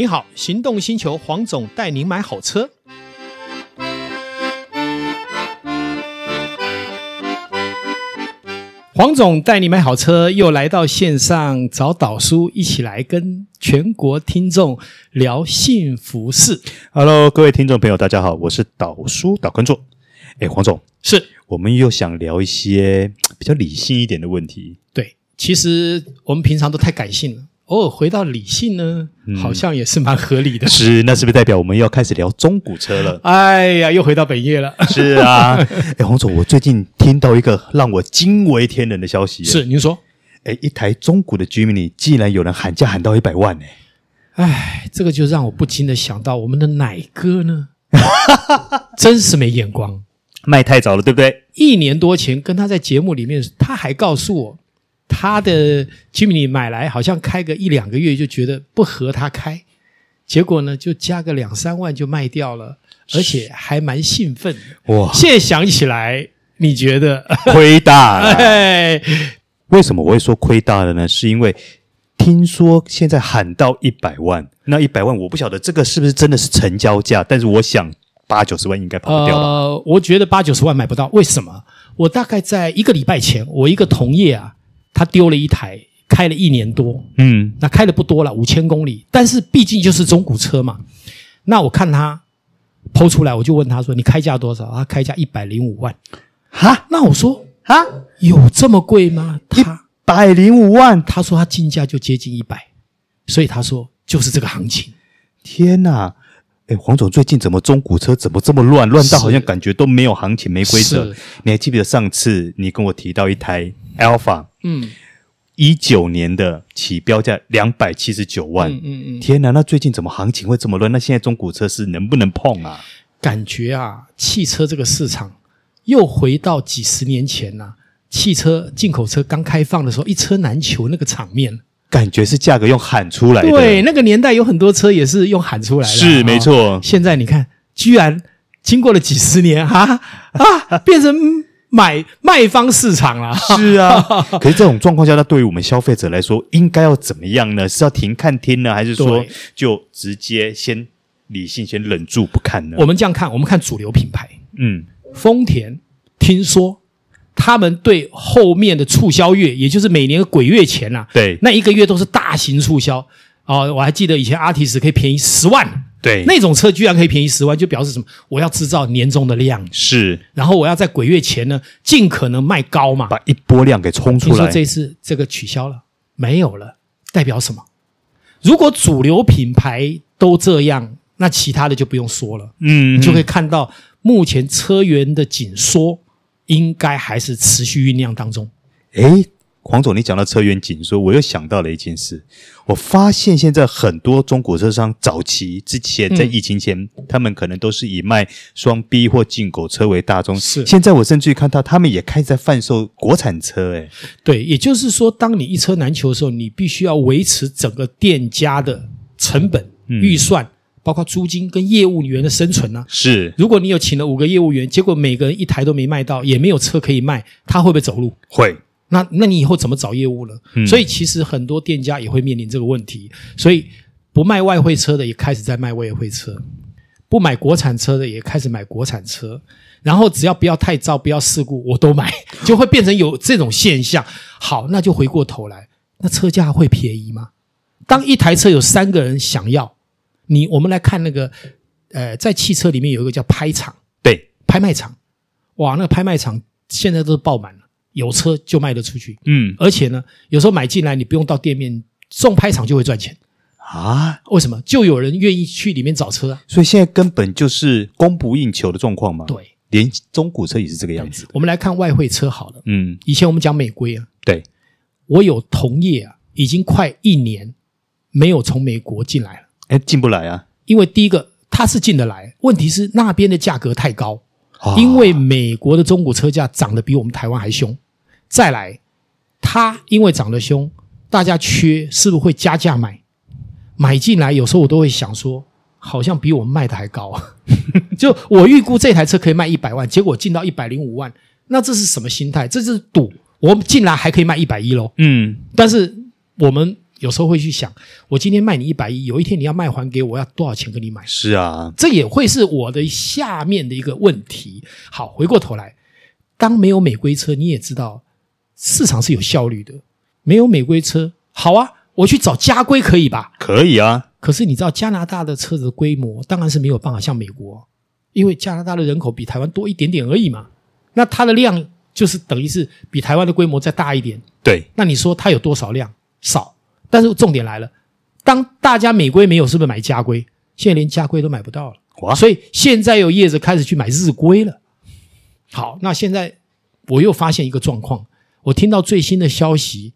你好，行动星球黄总带您买好车。黄总带你买好车，又来到线上找导叔，一起来跟全国听众聊幸福事。Hello，各位听众朋友，大家好，我是导叔导观众。哎，黄总，是我们又想聊一些比较理性一点的问题。对，其实我们平常都太感性了。偶尔回到理性呢，嗯、好像也是蛮合理的。是，那是不是代表我们要开始聊中古车了？哎呀，又回到本业了。是啊，哎，黄总，我最近听到一个让我惊为天人的消息。是，您说？哎，一台中古的 Jimny 竟然有人喊价喊到一百万呢！哎，这个就让我不禁的想到我们的奶哥呢，真是没眼光，卖太早了，对不对？一年多前跟他在节目里面，他还告诉我。他的 Jimny 买来好像开个一两个月就觉得不合他开，结果呢就加个两三万就卖掉了，而且还蛮兴奋的。哇！现在想起来，你觉得 亏大了？哎，为什么我会说亏大了呢？是因为听说现在喊到一百万，那一百万我不晓得这个是不是真的是成交价，但是我想八九十万应该跑不掉吧？呃，我觉得八九十万买不到，为什么？我大概在一个礼拜前，我一个同业啊。他丢了一台，开了一年多，嗯，那开的不多了，五千公里，但是毕竟就是中古车嘛。那我看他 PO 出来，我就问他说：“你开价多少？”他开价一百零五万，哈？那我说：“啊，有这么贵吗？”他一百零五万，他说他进价就接近一百，所以他说就是这个行情。天哪！哎，黄总，最近怎么中古车怎么这么乱？乱到好像感觉都没有行情、没规则。你还记不记得上次你跟我提到一台 Alpha？嗯，一九年的起标价两百七十九万。嗯嗯嗯，天哪！那最近怎么行情会这么乱？那现在中古车是能不能碰啊？感觉啊，汽车这个市场又回到几十年前呐、啊，汽车进口车刚开放的时候，一车难求那个场面。感觉是价格用喊出来的，对，那个年代有很多车也是用喊出来的，是没错、哦。现在你看，居然经过了几十年，哈啊，变成买卖方市场啦。是啊，可是这种状况下，那对于我们消费者来说，应该要怎么样呢？是要停看听呢，还是说就直接先理性先忍住不看呢？我们这样看，我们看主流品牌，嗯，丰田听说。他们对后面的促销月，也就是每年的鬼月前啊，对，那一个月都是大型促销哦。我还记得以前阿提斯可以便宜十万，对，那种车居然可以便宜十万，就表示什么？我要制造年终的量，是，然后我要在鬼月前呢，尽可能卖高嘛，把一波量给冲出来。你说这次这个取消了，没有了，代表什么？如果主流品牌都这样，那其他的就不用说了，嗯，你就可以看到目前车源的紧缩。应该还是持续酝酿当中。诶，黄总，你讲到车源紧缩，我又想到了一件事。我发现现在很多中国车商早期之前在疫情前，嗯、他们可能都是以卖双 B 或进口车为大宗。是，现在我甚至于看到他们也开始在贩售国产车。诶，对，也就是说，当你一车难求的时候，你必须要维持整个店家的成本、嗯、预算。包括租金跟业务员的生存呢、啊？是，如果你有请了五个业务员，结果每个人一台都没卖到，也没有车可以卖，他会不会走路？会。那那你以后怎么找业务呢？嗯、所以其实很多店家也会面临这个问题。所以不卖外汇车的也开始在卖外汇车，不买国产车的也开始买国产车。然后只要不要太糟，不要事故，我都买，就会变成有这种现象。好，那就回过头来，那车价会便宜吗？当一台车有三个人想要。你我们来看那个，呃，在汽车里面有一个叫拍场，对，拍卖场，哇，那个拍卖场现在都是爆满了，有车就卖得出去，嗯，而且呢，有时候买进来你不用到店面，送拍场就会赚钱啊？为什么？就有人愿意去里面找车啊？所以现在根本就是供不应求的状况嘛。对，连中古车也是这个样子。我们来看外汇车好了，嗯，以前我们讲美规啊，对，我有同业啊，已经快一年没有从美国进来了。哎，进不来啊！因为第一个，它是进得来，问题是那边的价格太高，哦、因为美国的中古车价涨得比我们台湾还凶。再来，它因为涨得凶，大家缺，是不是会加价买？买进来有时候我都会想说，好像比我们卖的还高啊。就我预估这台车可以卖一百万，结果进到一百零五万，那这是什么心态？这是赌，我们进来还可以卖一百一喽。嗯，但是我们。有时候会去想，我今天卖你一百亿，有一天你要卖还给我，要多少钱给你买？是啊，这也会是我的下面的一个问题。好，回过头来，当没有美规车，你也知道市场是有效率的。没有美规车，好啊，我去找家规可以吧？可以啊。可是你知道加拿大的车子的规模，当然是没有办法像美国，因为加拿大的人口比台湾多一点点而已嘛。那它的量就是等于是比台湾的规模再大一点。对，那你说它有多少量？少。但是重点来了，当大家美规没有，是不是买家规？现在连家规都买不到了。哇！所以现在有业者开始去买日规了。好，那现在我又发现一个状况，我听到最新的消息。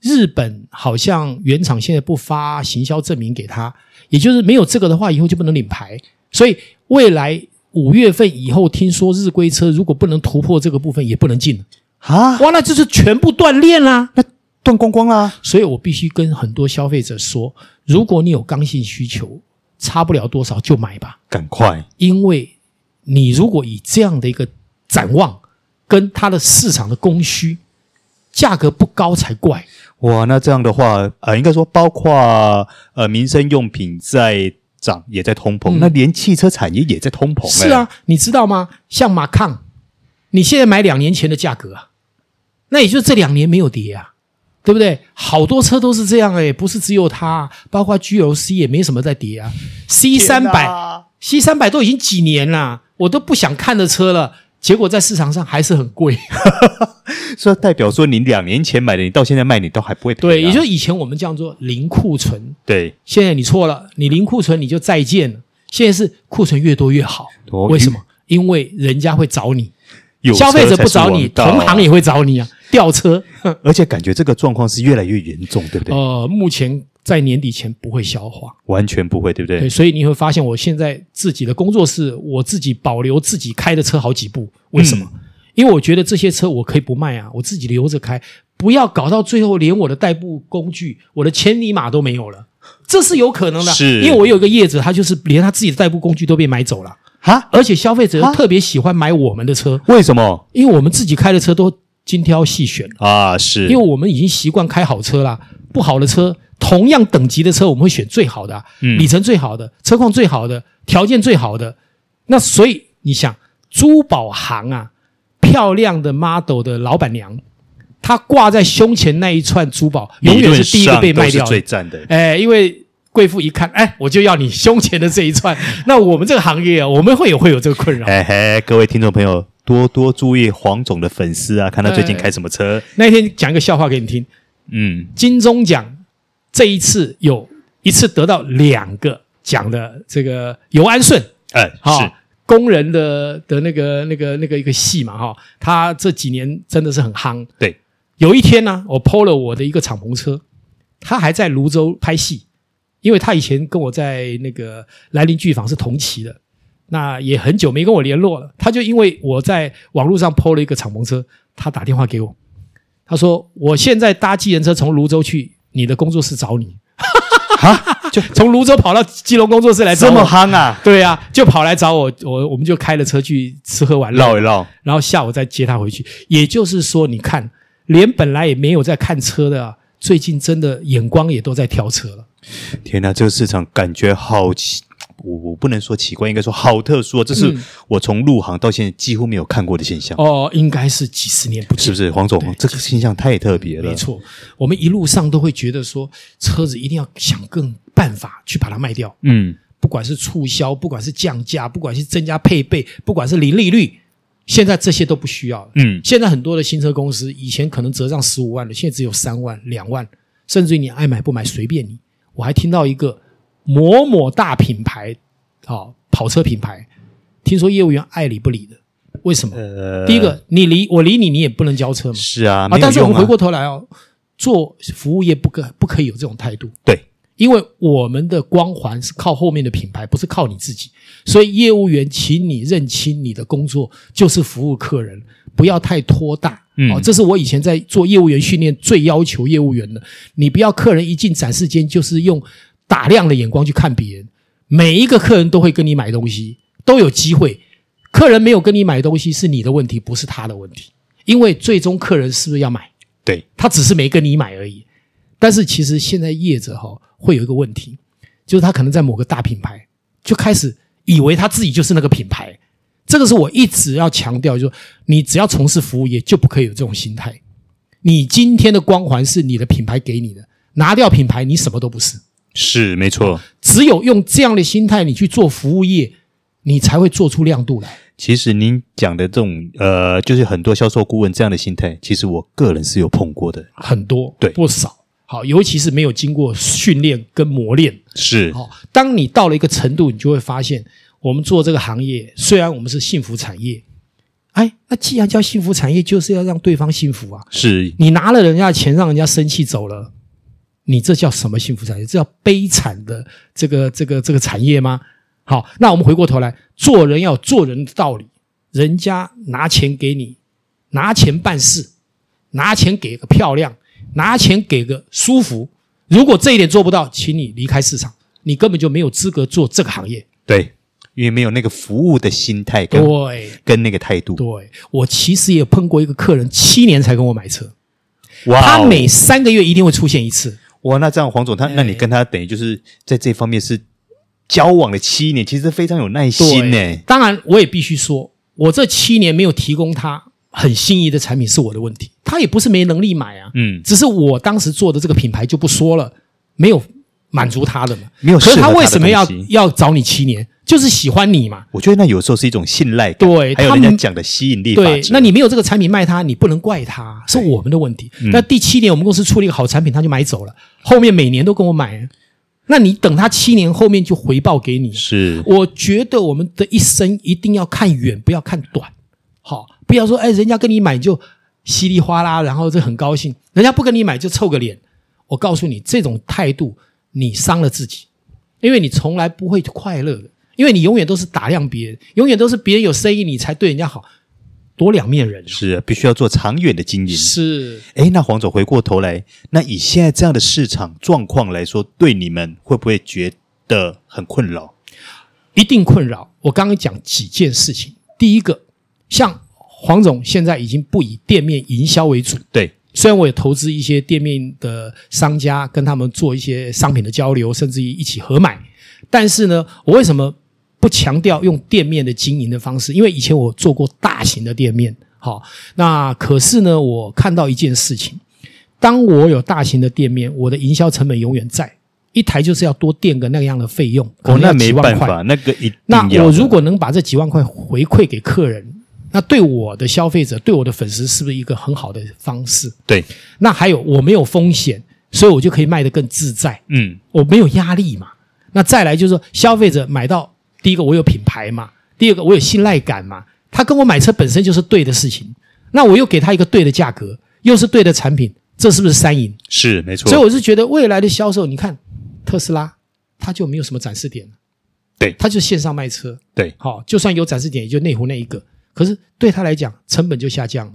日本好像原厂现在不发行销证明给他，也就是没有这个的话，以后就不能领牌。所以未来五月份以后，听说日规车如果不能突破这个部分，也不能进了啊！哇，那就是全部断链啦，那断光光啦。所以我必须跟很多消费者说，如果你有刚性需求，差不了多少就买吧，赶快，因为你如果以这样的一个展望，跟它的市场的供需，价格不高才怪。哇，那这样的话，呃，应该说包括呃民生用品在涨，也在通膨，嗯、那连汽车产业也在通膨。是啊，你知道吗？像马抗，你现在买两年前的价格啊，那也就是这两年没有跌啊，对不对？好多车都是这样诶，不是只有它，包括 GLC 也没什么在跌啊。C 三百，C 三百都已经几年了，我都不想看的车了。结果在市场上还是很贵，所以代表说你两年前买的，你到现在卖你都还不会赔啊。对，也就是以前我们叫做零库存。对，现在你错了，你零库存你就再见了。现在是库存越多越好，为什么？因为人家会找你，消费者不找你，同行也会找你啊，调车。而且感觉这个状况是越来越严重，对不对？呃，目前。在年底前不会消化，完全不会，对不对？对，所以你会发现，我现在自己的工作室，我自己保留自己开的车好几部。为什么？嗯、因为我觉得这些车我可以不卖啊，我自己留着开，不要搞到最后连我的代步工具、我的千里马都没有了，这是有可能的。是，因为我有一个业者，他就是连他自己的代步工具都被买走了哈，而且消费者特别喜欢买我们的车，为什么？因为我们自己开的车都精挑细选啊，是因为我们已经习惯开好车啦，不好的车。同样等级的车，我们会选最好的，嗯，里程最好的，车况最好的，条件最好的。那所以你想，珠宝行啊，漂亮的 model 的老板娘，她挂在胸前那一串珠宝，永远是第一个被卖掉的，最赞的。哎，因为贵妇一看，哎，我就要你胸前的这一串。那我们这个行业啊，我们会有会有这个困扰。嘿嘿，各位听众朋友，多多注意黄总的粉丝啊，看他最近开什么车。哎，那一天讲一个笑话给你听，嗯，金钟奖。这一次有一次得到两个奖的这个尤安顺，哎，是工人的的那个那个那个一个戏嘛，哈，他这几年真的是很夯。对，有一天呢，我 PO 了我的一个敞篷车，他还在泸州拍戏，因为他以前跟我在那个兰陵剧坊是同期的，那也很久没跟我联络了。他就因为我在网络上 PO 了一个敞篷车，他打电话给我，他说我现在搭计程车从泸州去。你的工作室找你，哈，就从泸州跑到基隆工作室来找我，这么夯啊？对呀、啊，就跑来找我，我我们就开了车去吃喝玩乐，绕一绕，然后下午再接他回去。也就是说，你看，连本来也没有在看车的、啊，最近真的眼光也都在挑车了。天哪，这个市场感觉好奇。我我不能说奇怪，应该说好特殊，这是我从入行到现在几乎没有看过的现象。嗯、哦，应该是几十年不见，是不是？黄总，这个现象太特别了。没错，我们一路上都会觉得说，车子一定要想更办法去把它卖掉。嗯，不管是促销，不管是降价，不管是增加配备，不管是零利率，现在这些都不需要。嗯，现在很多的新车公司，以前可能折让十五万的，现在只有三万、两万，甚至于你爱买不买随便你。我还听到一个。某某大品牌，啊、哦、跑车品牌，听说业务员爱理不理的，为什么？呃、第一个，你理我理你，你也不能交车嘛。是啊，啊，但是我们回过头来哦，做服务业不可不可以有这种态度。对，因为我们的光环是靠后面的品牌，不是靠你自己。所以业务员，请你认清你的工作就是服务客人，不要太拖大。嗯，哦，这是我以前在做业务员训练最要求业务员的。你不要客人一进展示间就是用。打量的眼光去看别人，每一个客人都会跟你买东西，都有机会。客人没有跟你买东西是你的问题，不是他的问题。因为最终客人是不是要买？对，他只是没跟你买而已。但是其实现在业者哈会有一个问题，就是他可能在某个大品牌就开始以为他自己就是那个品牌。这个是我一直要强调，就是说你只要从事服务业，就不可以有这种心态。你今天的光环是你的品牌给你的，拿掉品牌，你什么都不是。是没错，只有用这样的心态，你去做服务业，你才会做出亮度来。其实您讲的这种呃，就是很多销售顾问这样的心态，其实我个人是有碰过的，很多，对，不少。好，尤其是没有经过训练跟磨练，是。好，当你到了一个程度，你就会发现，我们做这个行业，虽然我们是幸福产业，哎，那既然叫幸福产业，就是要让对方幸福啊。是。你拿了人家的钱，让人家生气走了。你这叫什么幸福产业？这叫悲惨的这个这个这个产业吗？好，那我们回过头来，做人要做人的道理。人家拿钱给你，拿钱办事，拿钱给个漂亮，拿钱给个舒服。如果这一点做不到，请你离开市场，你根本就没有资格做这个行业。对，因为没有那个服务的心态跟，对，跟那个态度。对，我其实也碰过一个客人，七年才跟我买车。哇、哦，他每三个月一定会出现一次。哇，那这样黄总他，那你跟他等于就是在这方面是交往了七年，其实非常有耐心呢。当然，我也必须说，我这七年没有提供他很心仪的产品是我的问题，他也不是没能力买啊。嗯，只是我当时做的这个品牌就不说了，没有满足他的嘛。没有，可是他为什么要要找你七年？就是喜欢你嘛。我觉得那有时候是一种信赖感，对，还有人家讲的吸引力法则。对，那你没有这个产品卖他，你不能怪他，是我们的问题。那第七年我们公司出了一个好产品，他就买走了，后面每年都跟我买。那你等他七年后面就回报给你。是，我觉得我们的一生一定要看远，不要看短。好，不要说哎，人家跟你买就稀里哗啦，然后这很高兴；人家不跟你买就臭个脸。我告诉你，这种态度你伤了自己，因为你从来不会快乐的。因为你永远都是打量别人，永远都是别人有生意你才对人家好，多两面人。是，必须要做长远的经营。是，哎，那黄总回过头来，那以现在这样的市场状况来说，对你们会不会觉得很困扰？一定困扰。我刚刚讲几件事情，第一个，像黄总现在已经不以店面营销为主。对，虽然我也投资一些店面的商家，跟他们做一些商品的交流，甚至于一起合买，但是呢，我为什么？不强调用店面的经营的方式，因为以前我做过大型的店面，好，那可是呢，我看到一件事情，当我有大型的店面，我的营销成本永远在，一台就是要多垫个那个样的费用，哦，那没办法，那个一，那我如果能把这几万块回馈给客人，那对我的消费者，对我的粉丝，是不是一个很好的方式？对，那还有我没有风险，所以我就可以卖得更自在，嗯，我没有压力嘛。那再来就是说，消费者买到。第一个，我有品牌嘛；第二个，我有信赖感嘛。他跟我买车本身就是对的事情，那我又给他一个对的价格，又是对的产品，这是不是三赢？是没错。所以我是觉得未来的销售，你看特斯拉，它就没有什么展示点了，对，它就线上卖车，对，好，就算有展示点，也就内湖那一个。可是对他来讲，成本就下降了，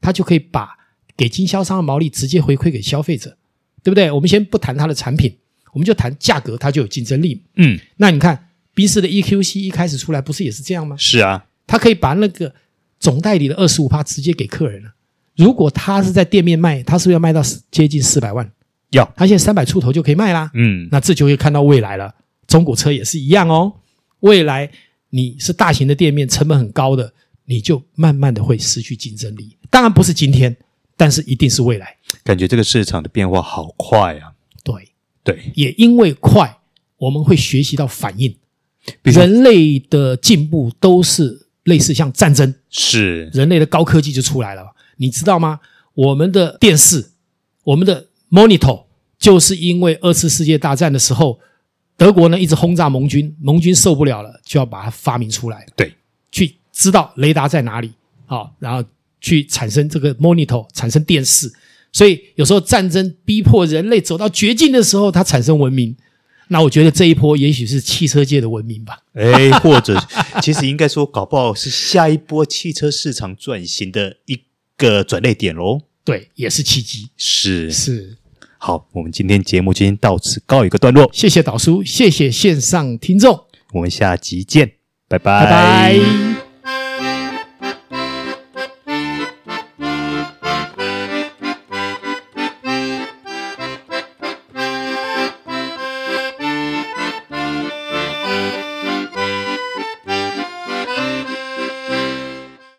他就可以把给经销商的毛利直接回馈给消费者，对不对？我们先不谈它的产品，我们就谈价格，它就有竞争力。嗯，那你看。宾士的 EQC 一开始出来不是也是这样吗？是啊，他可以把那个总代理的二十五趴直接给客人了。如果他是在店面卖，他是不是要卖到接近四百万？要，他现在三百出头就可以卖啦。嗯，那这就会看到未来了。中古车也是一样哦。未来你是大型的店面，成本很高的，你就慢慢的会失去竞争力。当然不是今天，但是一定是未来。感觉这个市场的变化好快啊！对对，也因为快，我们会学习到反应。人类的进步都是类似像战争，是人类的高科技就出来了，你知道吗？我们的电视，我们的 monitor，就是因为二次世界大战的时候，德国呢一直轰炸盟军，盟军受不了了，就要把它发明出来，对，去知道雷达在哪里，好，然后去产生这个 monitor，产生电视。所以有时候战争逼迫人类走到绝境的时候，它产生文明。那我觉得这一波也许是汽车界的文明吧，哎，或者其实应该说，搞不好是下一波汽车市场转型的一个转捩点喽。对，也是契机。是是，好，我们今天节目今天到此告一个段落。谢谢导叔，谢谢线上听众，我们下集见，拜拜。拜拜。